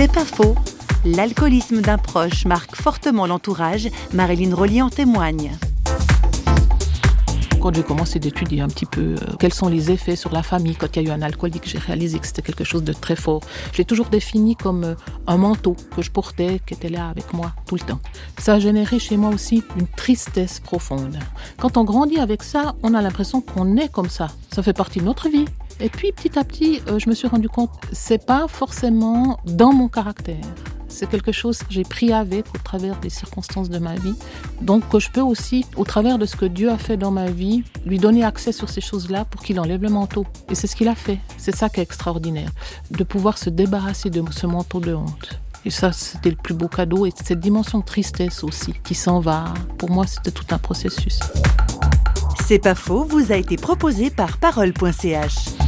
C'est pas faux. L'alcoolisme d'un proche marque fortement l'entourage. Marilyn Rolly en témoigne quand j'ai commencé d'étudier un petit peu euh, quels sont les effets sur la famille quand il y a eu un alcoolique, j'ai réalisé que c'était quelque chose de très fort. J'ai toujours défini comme euh, un manteau que je portais, qui était là avec moi tout le temps. Ça a généré chez moi aussi une tristesse profonde. Quand on grandit avec ça, on a l'impression qu'on est comme ça. Ça fait partie de notre vie. Et puis petit à petit, euh, je me suis rendu compte, c'est pas forcément dans mon caractère. C'est quelque chose que j'ai pris avec au travers des circonstances de ma vie. Donc que je peux aussi, au travers de ce que Dieu a fait dans ma vie, lui donner accès sur ces choses-là pour qu'il enlève le manteau. Et c'est ce qu'il a fait. C'est ça qui est extraordinaire. De pouvoir se débarrasser de ce manteau de honte. Et ça, c'était le plus beau cadeau. Et cette dimension de tristesse aussi qui s'en va. Pour moi, c'était tout un processus. C'est pas faux, vous a été proposé par parole.ch.